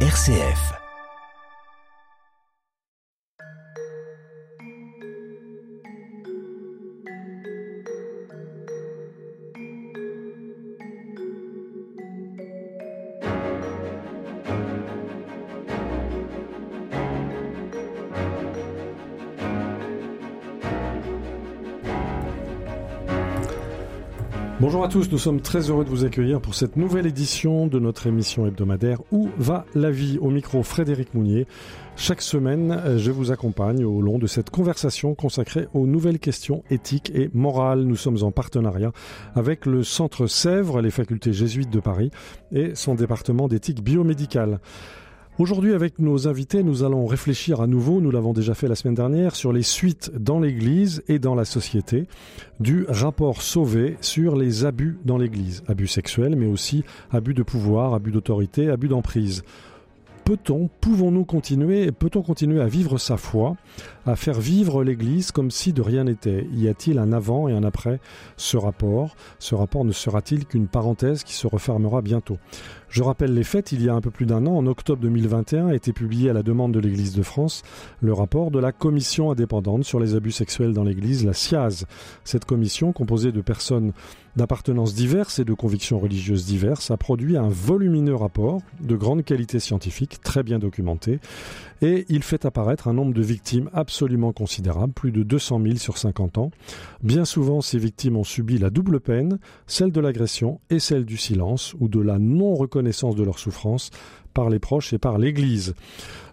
RCF. À tous, nous sommes très heureux de vous accueillir pour cette nouvelle édition de notre émission hebdomadaire Où va la vie Au micro Frédéric Mounier. Chaque semaine, je vous accompagne au long de cette conversation consacrée aux nouvelles questions éthiques et morales. Nous sommes en partenariat avec le Centre Sèvres, les facultés jésuites de Paris et son département d'éthique biomédicale. Aujourd'hui, avec nos invités, nous allons réfléchir à nouveau, nous l'avons déjà fait la semaine dernière, sur les suites dans l'Église et dans la société du rapport Sauvé sur les abus dans l'Église. Abus sexuels, mais aussi abus de pouvoir, abus d'autorité, abus d'emprise peut-on, pouvons-nous continuer, peut-on continuer à vivre sa foi, à faire vivre l'Église comme si de rien n'était. Y a-t-il un avant et un après ce rapport? Ce rapport ne sera-t-il qu'une parenthèse qui se refermera bientôt? Je rappelle les faits, il y a un peu plus d'un an, en octobre 2021, a été publié à la demande de l'Église de France le rapport de la Commission indépendante sur les abus sexuels dans l'Église, la SIAZ. Cette commission, composée de personnes d'appartenances diverses et de convictions religieuses diverses, a produit un volumineux rapport de grande qualité scientifique, très bien documenté, et il fait apparaître un nombre de victimes absolument considérable, plus de 200 000 sur 50 ans. Bien souvent, ces victimes ont subi la double peine, celle de l'agression et celle du silence ou de la non-reconnaissance de leur souffrance par les proches et par l'Église.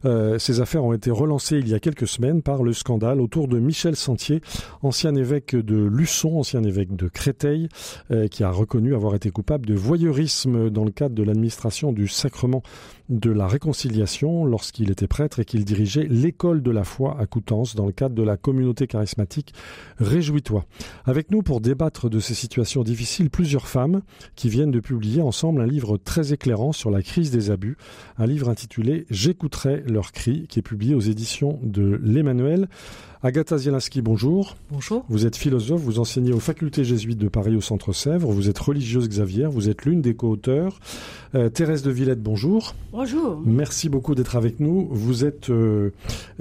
Euh, ces affaires ont été relancées il y a quelques semaines par le scandale autour de Michel Sentier, ancien évêque de Luçon, ancien évêque de Créteil, euh, qui a reconnu avoir été coupable de voyeurisme dans le cadre de l'administration du sacrement de la réconciliation lorsqu'il était prêtre et qu'il dirigeait l'école de la foi à Coutances dans le cadre de la communauté charismatique Réjouis-toi. Avec nous pour débattre de ces situations difficiles, plusieurs femmes qui viennent de publier ensemble un livre très éclairant sur la crise des abus, un livre intitulé J'écouterai leur cri, qui est publié aux éditions de l'Emmanuel. Agatha Zielinski, bonjour. Bonjour. Vous êtes philosophe, vous enseignez aux facultés jésuites de Paris au Centre Sèvres, vous êtes religieuse Xavier, vous êtes l'une des co-auteurs. Euh, Thérèse de Villette, bonjour. Bonjour. Merci beaucoup d'être avec nous. Vous êtes, euh,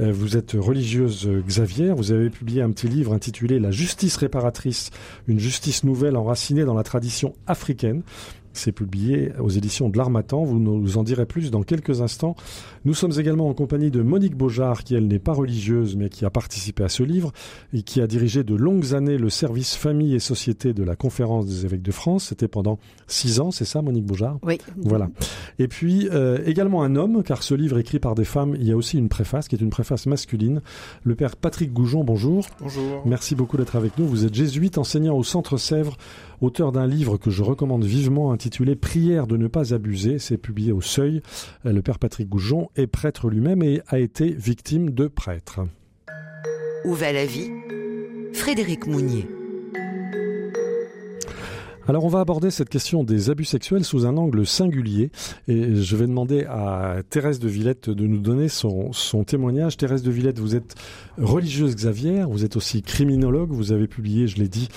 euh, vous êtes religieuse Xavier, vous avez publié un petit livre intitulé La justice réparatrice, une justice nouvelle enracinée dans la tradition africaine. C'est publié aux éditions de l'Armatan. Vous nous en direz plus dans quelques instants. Nous sommes également en compagnie de Monique Beaujard, qui elle n'est pas religieuse, mais qui a participé à ce livre et qui a dirigé de longues années le service famille et société de la Conférence des évêques de France. C'était pendant six ans, c'est ça, Monique Beaujard? Oui. Voilà. Et puis euh, également un homme, car ce livre écrit par des femmes, il y a aussi une préface qui est une préface masculine. Le père Patrick Goujon, bonjour. Bonjour. Merci beaucoup d'être avec nous. Vous êtes jésuite, enseignant au Centre Sèvres auteur d'un livre que je recommande vivement intitulé Prière de ne pas abuser. C'est publié au Seuil. Le père Patrick Goujon est prêtre lui-même et a été victime de prêtre. Où va la vie? Frédéric Mounier. Alors on va aborder cette question des abus sexuels sous un angle singulier et je vais demander à Thérèse de Villette de nous donner son, son témoignage. Thérèse de Villette, vous êtes religieuse Xavier, vous êtes aussi criminologue, vous avez publié, je l'ai dit,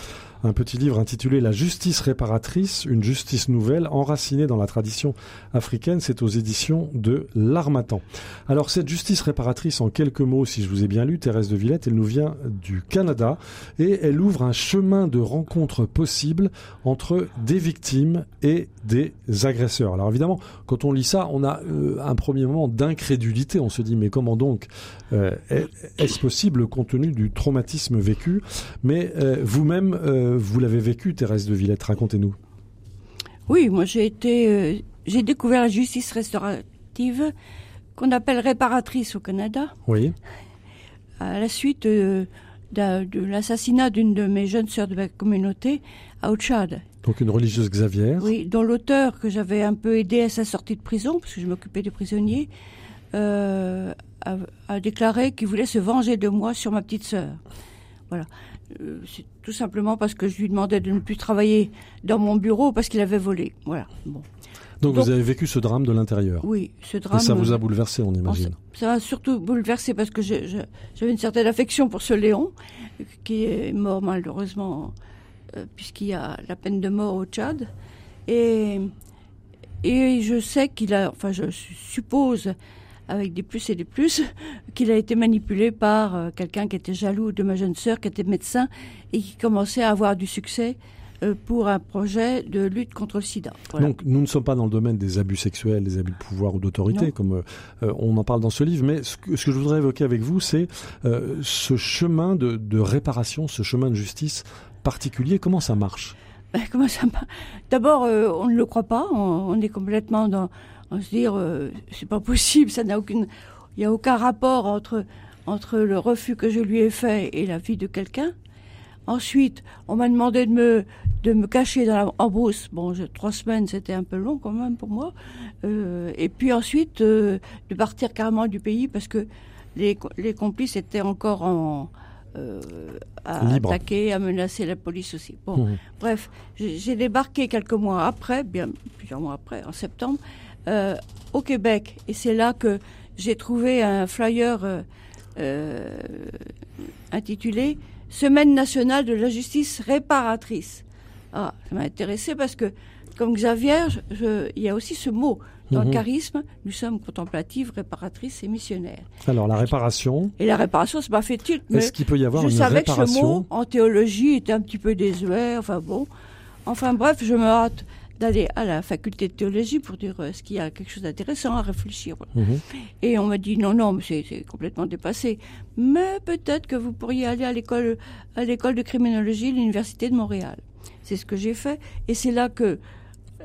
un petit livre intitulé La justice réparatrice, une justice nouvelle enracinée dans la tradition africaine. C'est aux éditions de l'Armatan. Alors cette justice réparatrice, en quelques mots, si je vous ai bien lu, Thérèse de Villette, elle nous vient du Canada et elle ouvre un chemin de rencontre possible entre des victimes et des agresseurs. Alors évidemment, quand on lit ça, on a euh, un premier moment d'incrédulité. On se dit mais comment donc euh, est-ce possible compte tenu du traumatisme vécu? Mais euh, vous-même vous l'avez vécu, Thérèse de Villette, racontez-nous. Oui, moi j'ai été, euh, j'ai découvert la justice restaurative qu'on appelle réparatrice au Canada. Oui. À la suite euh, de, l'assassinat d'une de mes jeunes sœurs de la communauté à Tchad. Donc une religieuse Xavier. Oui, dont l'auteur que j'avais un peu aidé à sa sortie de prison, parce que je m'occupais des prisonniers, euh, a, a, déclaré qu'il voulait se venger de moi sur ma petite sœur. Voilà. Euh, c'est tout simplement parce que je lui demandais de ne plus travailler dans mon bureau parce qu'il avait volé. Voilà. Bon. Donc, vous avez vécu ce drame de l'intérieur. Oui, ce drame. Et ça vous a bouleversé, on imagine. ça m'a surtout bouleversé parce que j'avais une certaine affection pour ce Léon, qui est mort malheureusement, euh, puisqu'il y a la peine de mort au Tchad. Et, et je sais qu'il a, enfin je suppose avec des plus et des plus, qu'il a été manipulé par euh, quelqu'un qui était jaloux de ma jeune sœur, qui était médecin et qui commençait à avoir du succès euh, pour un projet de lutte contre le sida. Donc nous ne sommes pas dans le domaine des abus sexuels, des abus de pouvoir ou d'autorité, comme euh, on en parle dans ce livre, mais ce que, je voudrais évoquer avec vous, c'est ce chemin de, de, réparation, ce chemin de justice particulier, comment ça marche? Comment ça D'abord, on ne le croit pas, on est complètement dans on se dire euh, c'est pas possible, ça n'a aucune, il n'y a aucun rapport entre entre le refus que je lui ai fait et la vie de quelqu'un. Ensuite, on m'a demandé de me de me cacher dans la, en brousse. Bon, trois semaines, c'était un peu long quand même pour moi. Euh, et puis ensuite, euh, de partir carrément du pays parce que les, les complices étaient encore en euh, à attaquer, à menacer la police aussi. Bon, mmh. bref, j'ai débarqué quelques mois après, bien plusieurs mois après, en septembre, euh, au Québec. Et c'est là que j'ai trouvé un flyer euh, euh, intitulé Semaine nationale de la justice réparatrice. Ah, ça m'a intéressé parce que, comme Xavier, il y a aussi ce mot dans le mhm. charisme. Nous sommes contemplatives, réparatrices et missionnaires. Alors la réparation? Et la réparation, c'est pas fait tilt. Est-ce qu'il peut y avoir je une savais que ce mot en théologie était un petit peu désuet. Enfin bon. Enfin bref, je me hâte d'aller à la faculté de théologie pour dire euh, est-ce qu'il y a quelque chose d'intéressant à réfléchir. Mhm. Et on m'a dit non, non, c'est complètement dépassé. Mais peut-être que vous pourriez aller à l'école à l'école de criminologie de l'université de Montréal. C'est ce que j'ai fait et c'est là que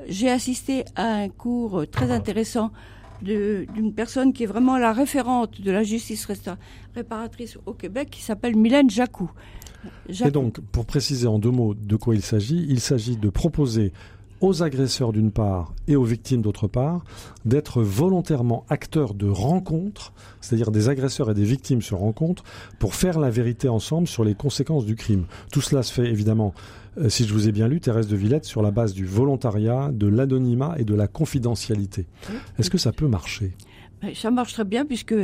j'ai assisté à un cours très intéressant d'une personne qui est vraiment la référente de la justice réparatrice au Québec, qui s'appelle Mylène Jacou. Et donc, pour préciser en deux mots de quoi il s'agit, il s'agit de proposer aux agresseurs d'une part et aux victimes d'autre part, d'être volontairement acteurs de rencontres, c'est-à-dire des agresseurs et des victimes se rencontrent pour faire la vérité ensemble sur les conséquences du crime. Tout cela se fait évidemment, euh, si je vous ai bien lu, Thérèse de Villette, sur la base du volontariat, de l'anonymat et de la confidentialité. Est-ce que ça peut marcher? Ça marche très bien puisque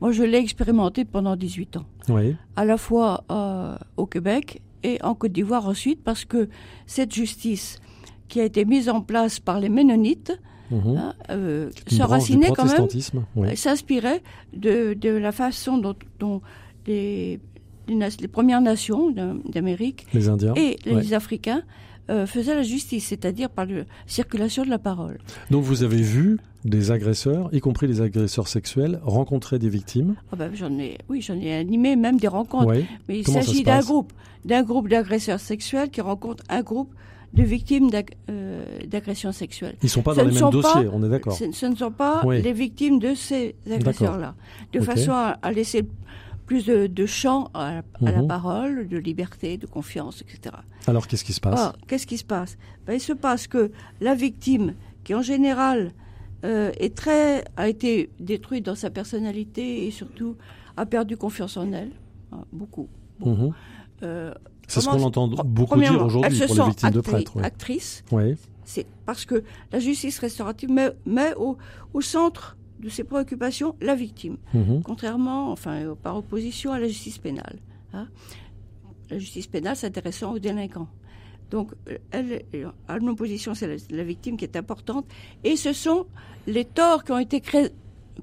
moi je l'ai expérimenté pendant 18 ans. Oui. À la fois euh, au Québec et en Côte d'Ivoire ensuite parce que cette justice qui a été mise en place par les Ménonites, mmh. hein, euh, s'enracinait quand même, oui. Euh, s'inspirait de, de, la façon dont, dont les, les, Premières Nations d'Amérique et les Africains euh, faisaient la justice, c'est-à-dire par la circulation de la parole. Donc vous avez vu des agresseurs, y compris les agresseurs sexuels, rencontrer des victimes ah ben, j'en ai, Oui, j'en ai animé même des rencontres. Mais il s'agit d'un groupe, d'un groupe d'agresseurs sexuels qui rencontre un groupe de victimes euh, d'agressions sexuelles. Ils ne sont pas dans les mêmes dossiers, on est d'accord. Ce, ne sont pas les victimes de ces agresseurs-là. De façon à, laisser plus de, champ à, la mhm. parole, de liberté, de confiance, etc. Alors qu'est-ce qui se passe? Qu'est-ce qui se passe? Ben, Il se passe que la victime, qui en général euh, est très, a été détruite dans sa personnalité et surtout a perdu confiance en elle, hein, beaucoup. beaucoup. Mhm. Euh, c'est ce qu'on entend beaucoup dire aujourd'hui pour les victimes de prêtres. Actrices. C'est parce que la justice restaurative met, met au, au, centre de ses préoccupations la victime, mhm. contrairement, enfin, par opposition à la justice pénale. Hein. La justice pénale s'intéressant aux délinquants. Donc, elle, à une opposition, c'est la, victime qui est importante. Et ce sont les torts qui ont été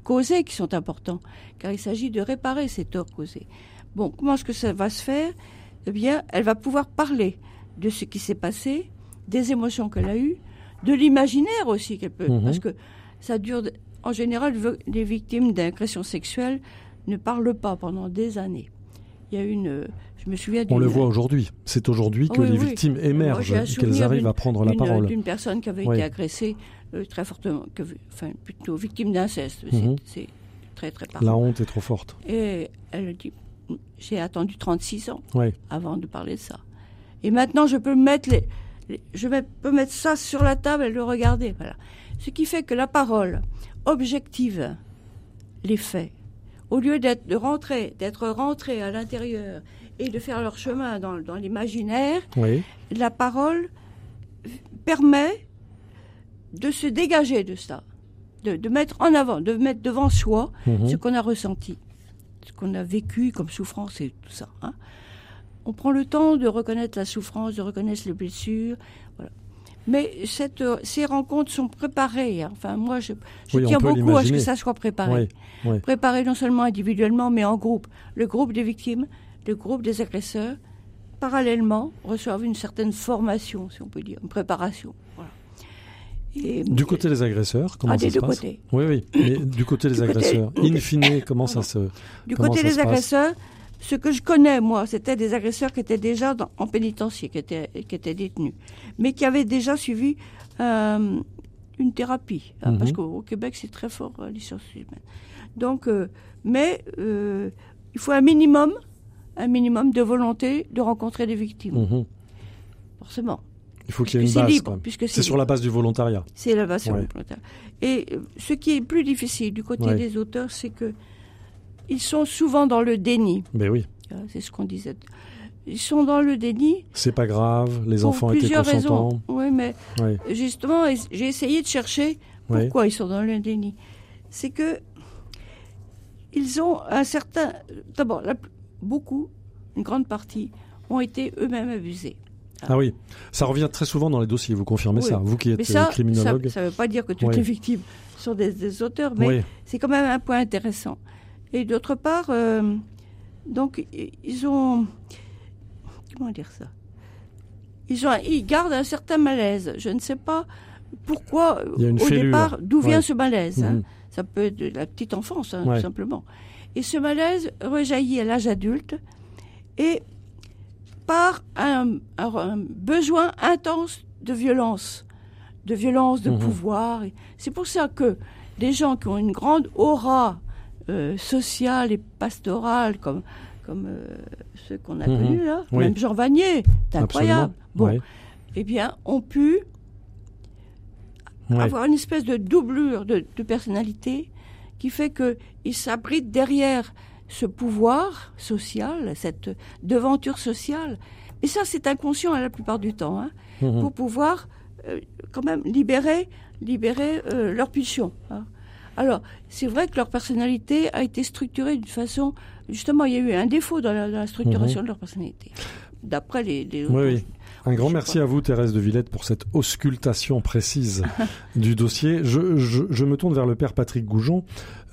causés qui sont importants, car il s'agit de réparer ces torts causés. Bon, comment est-ce que ça va se faire? Eh bien, elle va pouvoir parler de ce qui s'est passé, des émotions qu'elle a eues, de l'imaginaire aussi qu'elle peut. Mhm. Parce que ça dure. En général, les victimes d'agressions sexuelles ne parlent pas pendant des années. Il y a une. Je me souviens On le voit aujourd'hui. C'est aujourd'hui que les victimes émergent, qu'elles arrivent à prendre la parole. D'une personne qui avait été agressée euh, très fortement, que, enfin plutôt victime d'inceste. C'est mhm. très très parlant. La honte est trop forte. Et elle dit j'ai attendu 36 ans ouais. avant de parler de ça. Et maintenant, je peux mettre les, je peux mettre ça sur la table et le regarder. Voilà. Ce qui fait que la parole objective les faits. Au lieu d'être de rentrer, d'être rentré à l'intérieur et de faire leur chemin dans, dans l'imaginaire, oui. la parole permet de se dégager de ça, de, de, mettre en avant, de mettre devant soi mhm. ce qu'on a ressenti ce qu'on a vécu comme souffrance et tout ça. Hein. On prend le temps de reconnaître la souffrance, de reconnaître les blessures. Voilà. Mais cette, euh, ces rencontres sont préparées. hein. Enfin, moi, je, je Oui, on tiens beaucoup à ce que ça soit préparé. Oui, oui. Préparé non seulement individuellement, mais en groupe. Le groupe des victimes, le groupe des agresseurs, parallèlement, reçoivent une certaine formation, si on peut dire, une préparation. Et- Du côté des agresseurs, comment Ah, ça des se deux passe côtés. Oui, oui. Mais du côté des Du côté- agresseurs, in fine, comment ça se. Du côté des agresseurs, ce que je connais, moi, c'était des agresseurs qui étaient déjà dans- en pénitencier, qui étaient, qui étaient détenus, mais qui avaient déjà suivi euh, une thérapie. hein, Mhm. Parce qu'au au Québec, c'est très fort, euh, les sciences humaines. Donc, euh, mais euh, il faut un minimum, un minimum de volonté de rencontrer des victimes, Mhm. forcément. Il faut qu'il y ait une base. libre, puisque C'est sur la base du volontariat. C'est la passion Ouais. volontaire. Et euh, ce qui est plus difficile du côté Ouais. des auteurs, c'est que ils sont souvent dans le déni. Mais oui, Euh, C'est ce qu'on disait. Ils sont dans le déni c'est pas grave, les pour enfants étaient plusieurs consentants. raisons. Oui, mais justement, j'ai essayé de chercher pourquoi ils sont dans le déni. C'est que ils ont un certain. D'abord, beaucoup, une grande partie, ont été eux-mêmes abusés. Ah oui, ça revient très souvent dans les dossiers, vous confirmez Oui. ça Vous qui êtes Mais ça, euh, criminologue. ça ne veut pas dire que toutes Oui. les victimes sont des, des auteurs, mais Oui, c'est quand même un point intéressant. Et d'autre part, euh, donc ils ont comment dire ça? Ils ont, ils gardent un certain malaise. Je ne sais pas pourquoi au fêlure. départ d'où vient Ouais. ce malaise. hein. Mhm. Ça peut être de la petite enfance, hein, Ouais. tout simplement. Et ce malaise rejaillit à l'âge adulte et par un, besoin intense de violence, de violence, de Mhm. pouvoir. C'est pour ça que des gens qui ont une grande aura euh, sociale et pastorale, comme, comme euh, ceux qu'on a Mhm. connus là, Oui. même Jean Vanier, c'est incroyable. Bon, Ouais. eh bien, ont pu Ouais. avoir une espèce de doublure de, de personnalité qui fait qu'ils s'abritent derrière ce pouvoir social, cette devanture sociale. Et ça, c'est inconscient à la plupart du temps, hein, Mhm. pour pouvoir euh, quand même libérer, libérer euh, leur pulsion. hein. Alors, c'est vrai que leur personnalité a été structurée d'une façon... Justement, il y a eu un défaut dans la, dans la structuration de leur personnalité, d'après les... les Mhm. Oui, oui. Un grand merci à vous, Thérèse de Villette, pour cette auscultation précise du dossier. Je, je- je me tourne vers le père Patrick Goujon.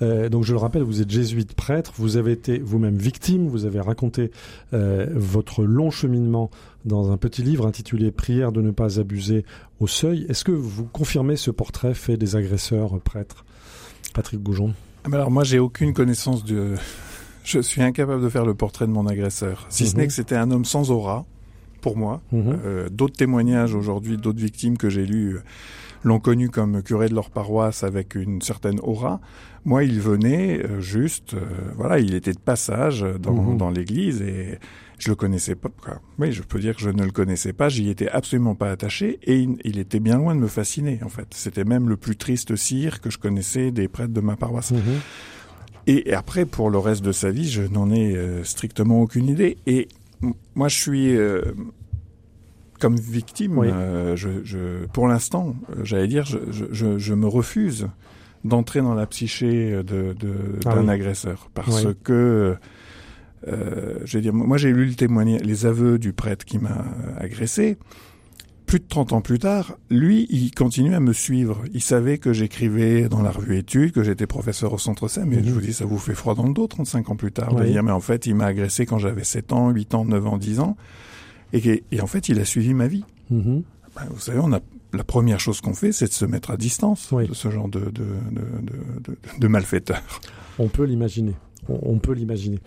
Euh, donc, je le rappelle, vous êtes jésuite prêtre. Vous avez été vous-même victime. Vous avez raconté euh, votre long cheminement dans un petit livre intitulé Prière de ne pas abuser au seuil. Est-ce que vous confirmez ce portrait fait des agresseurs prêtres? Patrick Goujon. Ah ben alors moi j'ai aucune connaissance de... Je suis incapable de faire le portrait de mon agresseur. Si ce Mhm. n'est que c'était un homme sans aura, pour moi. Mhm. Euh, d'autres témoignages aujourd'hui, d'autres victimes que j'ai lues euh, l'ont connu comme curé de leur paroisse avec une certaine aura. Moi, il venait euh, juste, euh, voilà, il était de passage dans, Mhm. dans l'église et je le connaissais pas. quoi. Oui, je peux dire que je ne le connaissais pas. J'y étais absolument pas attaché et il, il était bien loin de me fasciner. En fait, c'était même le plus triste cire que je connaissais des prêtres de ma paroisse. Mhm. Et, après, pour le reste de sa vie, je n'en ai euh, strictement aucune idée. Et moi, je suis euh, comme victime. Oui. euh, je, je, pour l'instant, euh, j'allais dire, je, je, je, je me refuse d'entrer dans la psyché de, de, Ah d'un oui. agresseur parce Oui. que. Euh, je veux dire, moi j'ai lu le témoignage, les aveux du prêtre qui m'a agressé. Plus de 30 ans plus tard, lui, il continue à me suivre. Il savait que j'écrivais dans la revue Études, que j'étais professeur au Centre SEM, mais je vous dis, ça vous fait froid dans le dos 35 ans plus tard, de dire, mais en fait, il m'a agressé quand j'avais 7 ans, 8 ans, 9 ans, 10 ans, et, en fait, il a suivi ma vie. Mhm. Ben, vous savez, on a, la première chose qu'on fait, c'est de se mettre à distance Oui. de ce genre de, de, de, de, malfaiteurs. On peut l'imaginer. On, peut l'imaginer.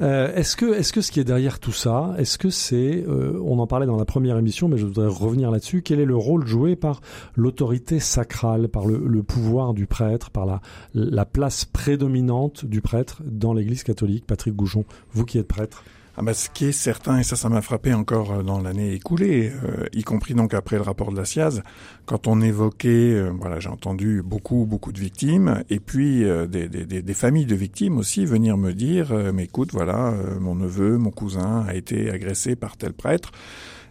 Euh, est-ce que, est-ce que ce qui est derrière tout ça, est-ce que c'est, euh, on en parlait dans la première émission, mais je voudrais revenir là-dessus. Quel est le rôle joué par l'autorité sacrale, par le, le pouvoir du prêtre, par la, la place prédominante du prêtre dans l'Église catholique? Patrick Goujon, vous qui êtes prêtre. Ah bah, ce qui est certain, et ça, ça m'a frappé encore euh, dans l'année écoulée, euh, y compris donc après le rapport de la SIAZ, quand on évoquait, euh, voilà, j'ai entendu beaucoup, beaucoup de victimes, et puis euh, des, des, des, familles de victimes aussi venir me dire, euh, mais écoute, voilà, mon neveu, mon cousin a été agressé par tel prêtre.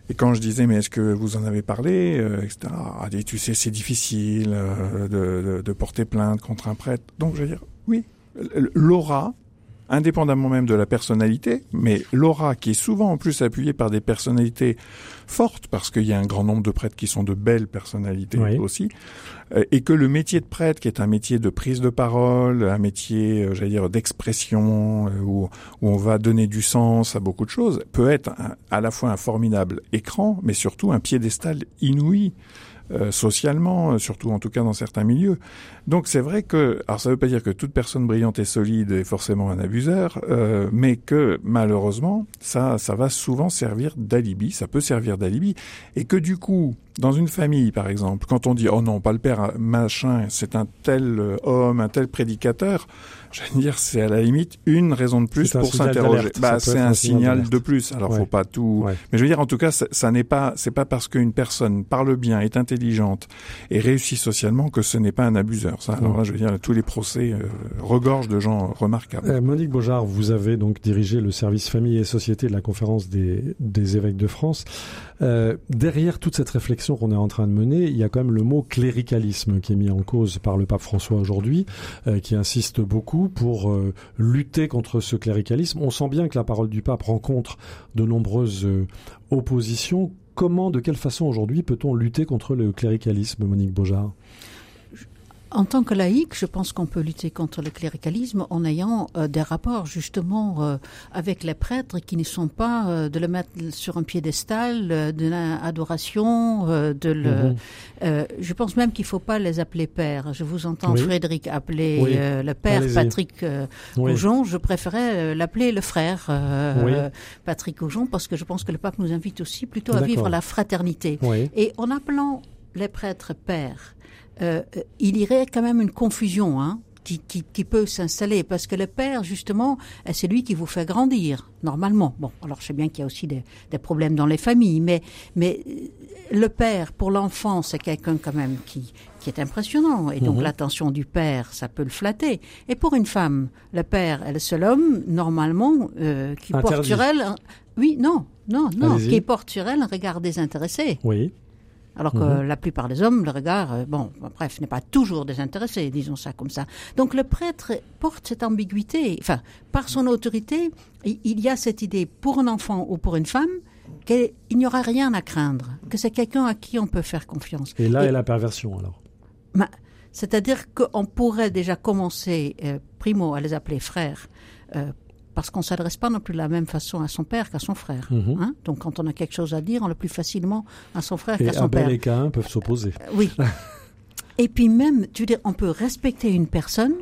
Et quand je disais, mais est-ce que vous en avez parlé, euh, etc. Ah, tu sais, c'est difficile euh, de, de, de porter plainte contre un prêtre. Donc, je veux dire, oui, l'aura indépendamment même de la personnalité, mais l'aura qui est souvent en plus appuyée par des personnalités fortes, parce qu'il y a un grand nombre de prêtres qui sont de belles personnalités aussi, euh, et que le métier de prêtre, qui est un métier de prise de parole, un métier, euh, j'allais dire, d'expression, euh, où, où on va donner du sens à beaucoup de choses, peut être à la fois un formidable écran, mais surtout un piédestal inouï. Euh, socialement, euh, surtout en tout cas dans certains milieux. Donc c'est vrai que, alors ça ne veut pas dire que toute personne brillante et solide est forcément un abuseur, euh, mais que malheureusement ça, ça va souvent servir d'alibi, ça peut servir d'alibi, et que du coup, dans une famille par exemple, quand on dit oh non pas le père machin, c'est un tel homme, un tel prédicateur, veux dire, c'est à la limite une raison de plus pour s'interroger. Bah, c'est un, signal de plus. Alors, faut pas tout. Mais je veux dire, en tout cas, ça, n'est pas, c'est pas parce qu'une personne parle bien, est intelligente et réussit socialement que ce n'est pas un abuseur. Ça, alors là, je veux dire, tous les procès euh, regorgent de gens remarquables. Euh, Monique Beaujard, vous avez donc dirigé le service famille et société de la conférence des, des évêques de France. Euh, derrière toute cette réflexion qu'on est en train de mener, il y a quand même le mot cléricalisme qui est mis en cause par le pape François aujourd'hui, euh, qui insiste beaucoup pour euh, lutter contre ce cléricalisme. On sent bien que la parole du pape rencontre de nombreuses oppositions. Comment, de quelle façon aujourd'hui peut-on lutter contre le cléricalisme, Monique Beaujard? En tant que laïque, je pense qu'on peut lutter contre le cléricalisme en ayant euh, des rapports justement euh, avec les prêtres qui ne sont pas euh, de le mettre sur un piédestal de l'adoration, de le. Mhm. je pense même qu'il ne faut pas les appeler pères. Je vous entends Frédéric appeler le père Patrick Aujon. Je préférais l'appeler le frère Patrick Aujon parce que je pense que le pape nous invite aussi plutôt à vivre la fraternité. Et en appelant les prêtres pères, euh, il irait quand même une confusion hein, qui, qui, qui, peut s'installer parce que le père justement euh, c'est lui qui vous fait grandir normalement. Bon alors je sais bien qu'il y a aussi des, des, problèmes dans les familles mais mais euh, le père pour l'enfant c'est quelqu'un quand même qui qui est impressionnant et donc mhm. l'attention du père ça peut le flatter. Et pour une femme le père est le seul homme normalement euh, qui porte sur elle oui non non non qui porte sur elle un regard désintéressé. Oui alors que mhm. la plupart des hommes, le regard, euh, bon, bref, n'est pas toujours désintéressé, disons ça comme ça. Donc le prêtre porte cette ambiguïté, enfin, par son autorité, il y a cette idée pour un enfant ou pour une femme qu'il n'y aura rien à craindre, que c'est quelqu'un à qui on peut faire confiance. Et là est la perversion alors. C'est-à-dire qu'on pourrait déjà commencer, euh, primo, à les appeler frères, euh, parce qu'on s'adresse pas non plus de la même façon à son père qu'à son frère. Mhm. Hein. Donc quand on a quelque chose à dire, on le plus facilement à son frère qu'à son père. Et et Cain peuvent s'opposer. Euh, oui. et puis même, tu veux dire, on peut respecter une personne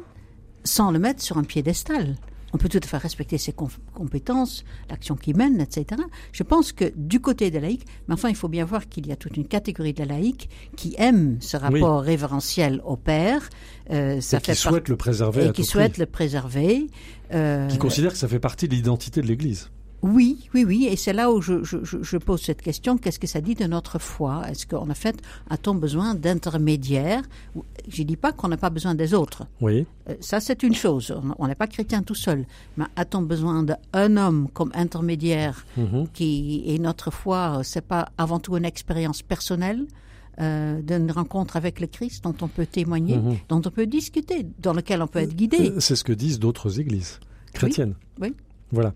sans le mettre sur un piédestal on peut tout à fait respecter ses compétences, l'action qu'il mène, etc. Je pense que du côté des laïcs, mais enfin, il faut bien voir qu'il y a toute une catégorie de laïcs qui aiment ce rapport révérentiel au Père. Euh, ça et qui souhaitent le préserver. Et qui souhaitent le préserver. Euh, qui considèrent que ça fait partie de l'identité de l'Église. Oui, oui, oui, et c'est là où je, je, je, pose cette question. Qu'est-ce que ça dit de notre foi? Est-ce qu'en fait, a-t-on besoin d'intermédiaires? Je dis pas qu'on n'a pas besoin des autres. Oui. Euh, ça, c'est une chose. On n'est pas chrétien tout seul. Mais a-t-on besoin d'un homme comme intermédiaire mhm. qui et notre foi, c'est pas avant tout une expérience personnelle euh, d'une rencontre avec le Christ dont on peut témoigner, mhm. dont on peut discuter, dans lequel on peut être guidé? Euh, c'est ce que disent d'autres églises chrétiennes. oui. Voilà.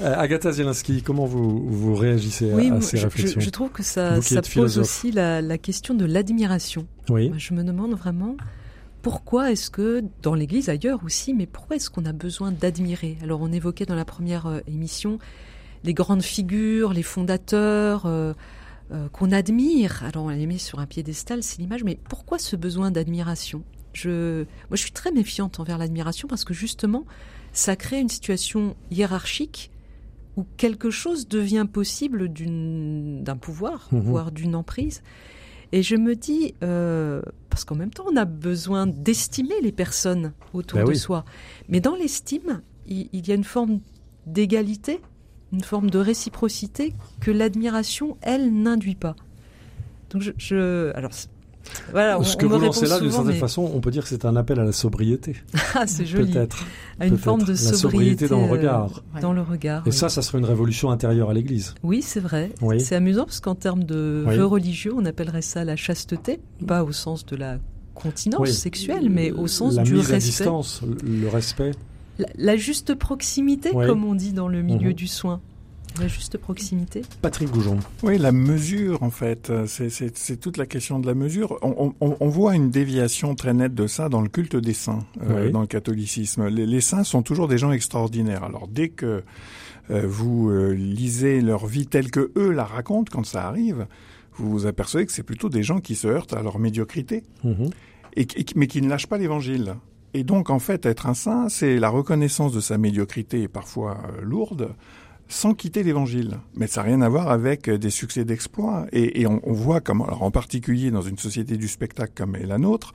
Euh, Agatha Zielinski, comment vous, vous réagissez à, ces réflexions je, je, trouve que ça, ça pose aussi la, la, question de l'admiration. Oui. Je me demande vraiment pourquoi est-ce que, dans l'Église ailleurs aussi, mais pourquoi est-ce qu'on a besoin d'admirer? Alors on évoquait dans la première euh, émission les grandes figures, les fondateurs euh, euh, qu'on admire. Alors on les met sur un piédestal, c'est l'image, mais pourquoi ce besoin d'admiration? Je, Moi je suis très méfiante envers l'admiration parce que justement, ça crée une situation hiérarchique où quelque chose devient possible d'un pouvoir, mhm. voire d'une emprise. Et je me dis, euh, parce qu'en même temps, on a besoin d'estimer les personnes autour bah de soi. Mais dans l'estime, il, y a une forme d'égalité, une forme de réciprocité que l'admiration, elle, n'induit pas. Donc je, je alors voilà, Ce que vous lancez là, d'une certaine façon, on peut dire que c'est un appel à la sobriété. ah, c'est joli. Peut-être. À une forme de sobriété, dans le regard. Euh, dans le regard. Et ça, ça serait une révolution intérieure à l'Église. Oui, c'est vrai. C'est amusant parce qu'en termes de vœux religieux, on appellerait ça la chasteté, pas au sens de la continence sexuelle, mais au sens la du mise respect. À distance, le respect la, juste proximité, comme on dit dans le milieu mhm. du soin. La juste proximité. Patrick Goujon. Oui, la mesure, en fait. C'est toute la question de la mesure. On, voit une déviation très nette de ça dans le culte des saints, euh, dans le catholicisme. Les, saints sont toujours des gens extraordinaires. Alors, dès que euh, vous euh, lisez leur vie telle que eux la racontent, quand ça arrive, vous vous apercevez que c'est plutôt des gens qui se heurtent à leur médiocrité, mhm. et, mais qui ne lâchent pas l'évangile. Et donc, en fait, être un saint, c'est la reconnaissance de sa médiocrité, parfois lourde, sans quitter l'évangile. Mais ça n'a rien à voir avec euh, des succès d'exploit. Et, on, voit comme, alors en particulier dans une société du spectacle comme est la nôtre,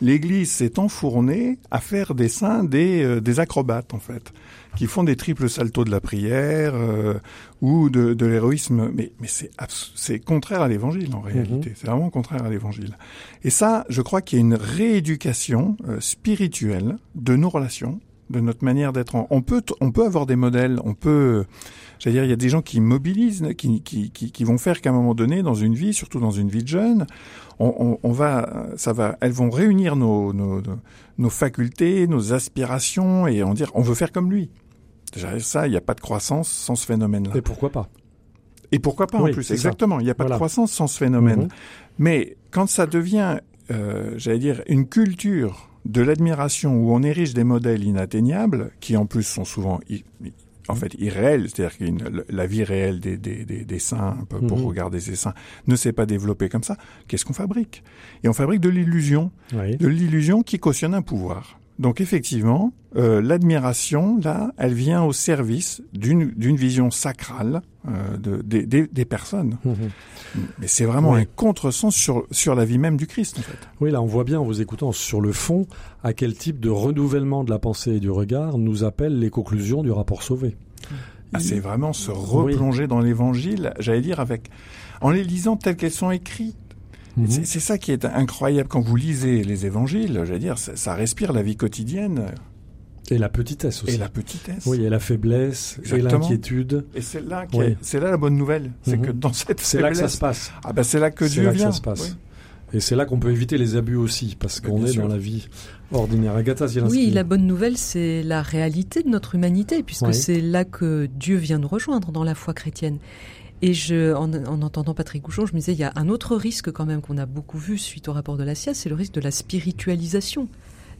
l'Église s'est enfournée à faire des saints des, euh, des acrobates en fait, qui font des triples saltos de la prière euh, ou de, de l'héroïsme. Mais, mais c'est c'est contraire à l'Évangile en réalité. Mhm. C'est vraiment contraire à l'Évangile. Et ça, je crois qu'il y a une rééducation spirituelle de nos relations de notre manière d'être. On peut, on peut avoir des modèles, on peut, j'allais dire, il y a des gens qui mobilisent, qui, qui, qui, vont faire qu'à un moment donné, dans une vie, surtout dans une vie de jeune, on, on, va, ça va, elles vont réunir nos, nos, nos facultés, nos aspirations, et on dire, on veut faire comme lui. Déjà, ça, il n'y a pas de croissance sans ce phénomène-là. Et pourquoi pas? Et pourquoi pas en plus Exactement, il n'y a pas de croissance sans ce phénomène. Mhm. Mais quand ça devient, euh, j'allais dire, une culture de l'admiration où on érige des modèles inatteignables, qui en plus sont souvent en fait irréels, c'est-à-dire que la vie réelle des, des, des, des saints, pour mhm. regarder ces saints, ne s'est pas développée comme ça. Qu'est-ce qu'on fabrique? Et on fabrique de l'illusion, de l'illusion qui cautionne un pouvoir. Donc effectivement, euh, l'admiration, là, elle vient au service d'une vision sacrale euh, de, des personnes. Mhm. Mais c'est vraiment un contresens sur, sur la vie même du Christ, en fait. Oui, là, on voit bien en vous écoutant sur le fond à quel type de renouvellement de la pensée et du regard nous appellent les conclusions du rapport sauvé. Ah, c'est vraiment se replonger dans l'Évangile, j'allais dire, avec en les lisant telles qu'elles sont écrites. Mhm. C'est ça qui est incroyable quand vous lisez les évangiles. J'allais dire, ça, respire la vie quotidienne. Et la petitesse aussi. Et la petitesse. Oui, et la faiblesse, et l'inquiétude. Et c'est là, c'est là la bonne nouvelle, c'est que mhm. dans cette c'est là que ça se passe. Ah ben c'est là que Dieu là vient. Que ça se passe. Et c'est là qu'on peut éviter les abus aussi, parce qu'on est dans la vie ordinaire. Agatha Oui, la bonne nouvelle, c'est la réalité de notre humanité, puisque c'est là que Dieu vient nous rejoindre dans la foi chrétienne. Et en, entendant Patrick Gouchon, je me disais, il y a un autre risque quand même qu'on a beaucoup vu suite au rapport de la CIA, c'est le risque de la spiritualisation.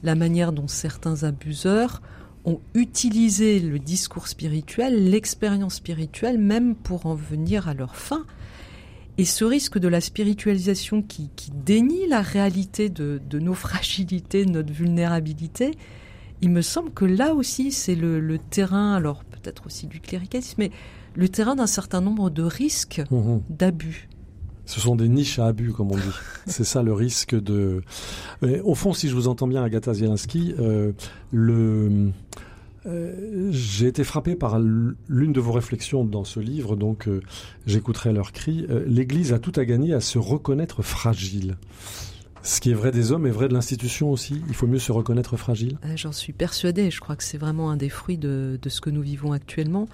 La manière dont certains abuseurs ont utilisé le discours spirituel, l'expérience spirituelle, même pour en venir à leur fin. Et ce risque de la spiritualisation qui, dénie la réalité de, nos fragilités, notre vulnérabilité, il me semble que là aussi c'est le, le terrain, alors peut-être aussi du cléricalisme, mais le terrain d'un certain nombre de risques mhm. d'abus. Ce sont des niches à abus, comme on dit. C'est ça le risque de. au fond, si je vous entends bien, Agatha Zielinski, euh, le. Euh, j'ai été frappé par l'une de vos réflexions dans ce livre, donc euh, j'écouterai leur cri. L'Église a tout à gagner à se reconnaître fragile. Ce qui est vrai des hommes est vrai de l'institution aussi. Il faut mieux se reconnaître fragile. J'en suis persuadée. Je crois que c'est vraiment un des fruits de, de, ce que nous vivons actuellement.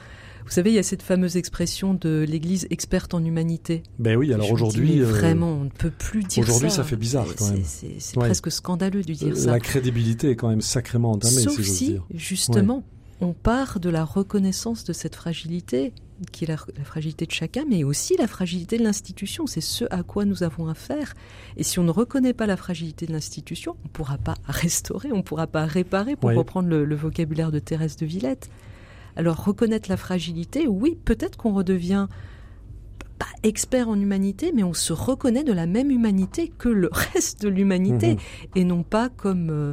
Vous savez, il y a cette fameuse expression de l'Église experte en humanité. Ben oui, alors aujourd'hui, euh, vraiment, on ne peut plus dire ça. Aujourd'hui, ça fait bizarre quand même. C'est presque scandaleux de dire ça. La crédibilité est quand même sacrément entamée, Sauf si, si justement, on part de la reconnaissance de cette fragilité, qui est la, fragilité de chacun, mais aussi la fragilité de l'institution. C'est ce à quoi nous avons affaire. Et si on ne reconnaît pas la fragilité de l'institution, on ne pourra pas restaurer, on ne pourra pas réparer, pour reprendre le, le vocabulaire de Thérèse de Villette. Alors reconnaître la fragilité, oui, peut-être qu'on redevient pas expert en humanité, mais on se reconnaît de la même humanité que le reste de l'humanité, mhm. et non pas comme euh,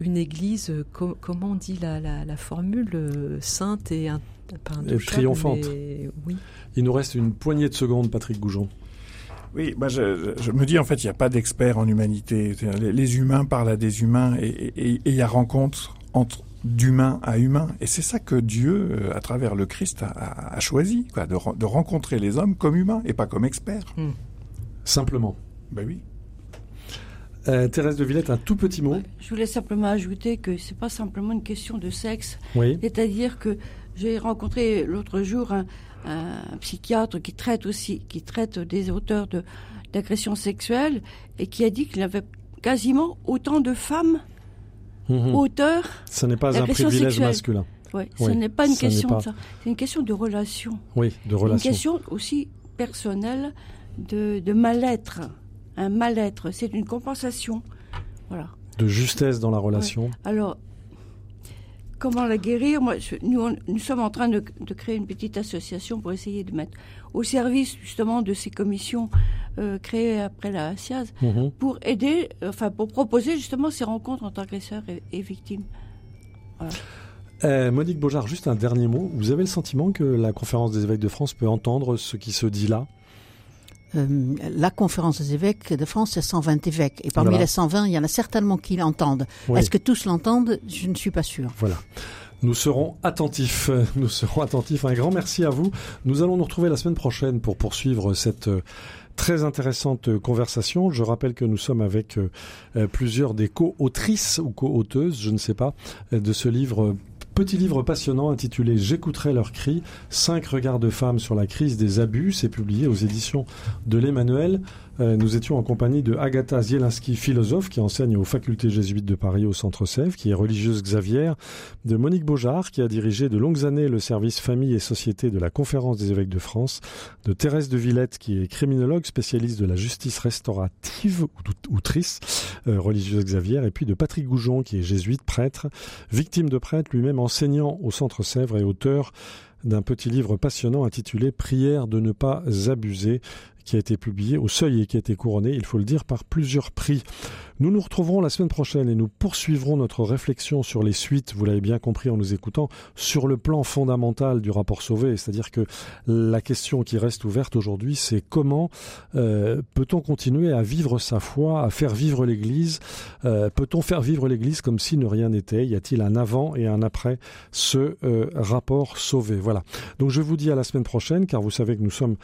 une église, euh, comment on dit la, formule, euh, sainte et triomphante. oui. Il nous reste une poignée de secondes, Patrick Goujon. Oui, bah je, me dis en fait, il n'y a pas d'expert en humanité. Les, humains parlent à des humains et il y a rencontre entre d'humain à humain. Et c'est ça que Dieu, euh, à travers le Christ, a, choisi, quoi, de, rencontrer les hommes comme humains et pas comme experts. Hmm. Simplement. Ben oui. Euh, Thérèse de Villette, un tout petit mot. Je voulais simplement ajouter que c'est pas simplement une question de sexe. Oui. C'est-à-dire que j'ai rencontré l'autre jour un, psychiatre qui traite aussi, qui traite des auteurs de d'agressions sexuelles et qui a dit qu'il y avait quasiment autant de femmes mmh. auteur. Ce n'est pas un privilège masculin. Ouais, ce n'est pas une question de ça. C'est une question de relation. Oui, de relation. Une question aussi personnelle de, de mal-être. Un mal-être, c'est une compensation. Voilà. De justesse dans la relation. Alors, comment la guérir Moi, nous, nous, sommes en train de, créer une petite association pour essayer de mettre au service justement de ces commissions euh, créées après la SIAZ mhm. pour aider, enfin pour proposer justement ces rencontres entre agresseurs et, et victimes. Voilà. Euh, Monique Beaujard, juste un dernier mot. Vous avez le sentiment que la conférence des évêques de France peut entendre ce qui se dit là? Euh, la conférence des évêques de France, c'est 120 évêques. Et parmi les 120, il y en a certainement qui l'entendent. Est-ce que tous l'entendent? Je ne suis pas sûr. Voilà. Nous serons attentifs. Nous serons attentifs. Un grand merci à vous. Nous allons nous retrouver la semaine prochaine pour poursuivre cette euh, très intéressante conversation. Je rappelle que nous sommes avec plusieurs des co-autrices ou co-auteuses, je ne sais pas, de ce livre Petit livre passionnant intitulé J'écouterai leurs cris, cinq regards de femmes sur la crise des abus, c'est publié aux éditions de l'Emmanuel. Euh, nous étions en compagnie de Agatha Zielinski, philosophe, qui enseigne aux facultés jésuites de Paris au Centre Sèvres, qui est religieuse Xavier, de Monique Beaujard, qui a dirigé de longues années le service famille et société de la Conférence des évêques de France, de Thérèse de Villette, qui est criminologue spécialiste de la justice restaurative, ou trice, euh, religieuse Xavier, et puis de Patrick Goujon, qui est jésuite, prêtre, victime de prêtre, lui-même enseignant au Centre Sèvres et auteur d'un petit livre passionnant intitulé Prière de ne pas abuser, qui a été publié au seuil et qui a été couronné, il faut le dire, par plusieurs prix. Nous nous retrouverons la semaine prochaine et nous poursuivrons notre réflexion sur les suites, vous l'avez bien compris en nous écoutant, sur le plan fondamental du rapport Sauvé. C'est-à-dire que la question qui reste ouverte aujourd'hui, c'est comment euh, peut-on continuer à vivre sa foi, à faire vivre l'Église euh, Peut-on faire vivre l'Église comme si ne rien n'était? Y a-t-il un avant et un après ce euh, rapport Sauvé? Voilà. Donc je vous dis à la semaine prochaine, car vous savez que nous sommes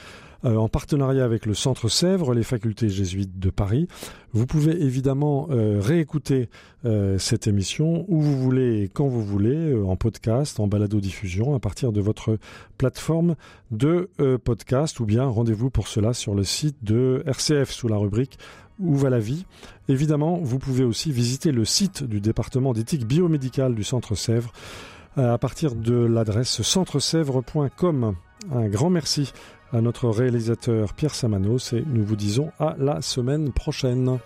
en partenariat avec le Centre Sèvres, les facultés jésuites de Paris. Vous pouvez évidemment euh, réécouter euh, cette émission où vous voulez et quand vous voulez, euh, en podcast, en balado-diffusion, à partir de votre plateforme de podcast, ou bien rendez-vous pour cela sur le site de RCF sous la rubrique Où va la vie? Évidemment, vous pouvez aussi visiter le site du département d'éthique biomédicale du Centre Sèvres à partir de l'adresse centresèvres.com. Un grand merci à notre réalisateur Pierre Samanos et nous vous disons à la semaine prochaine.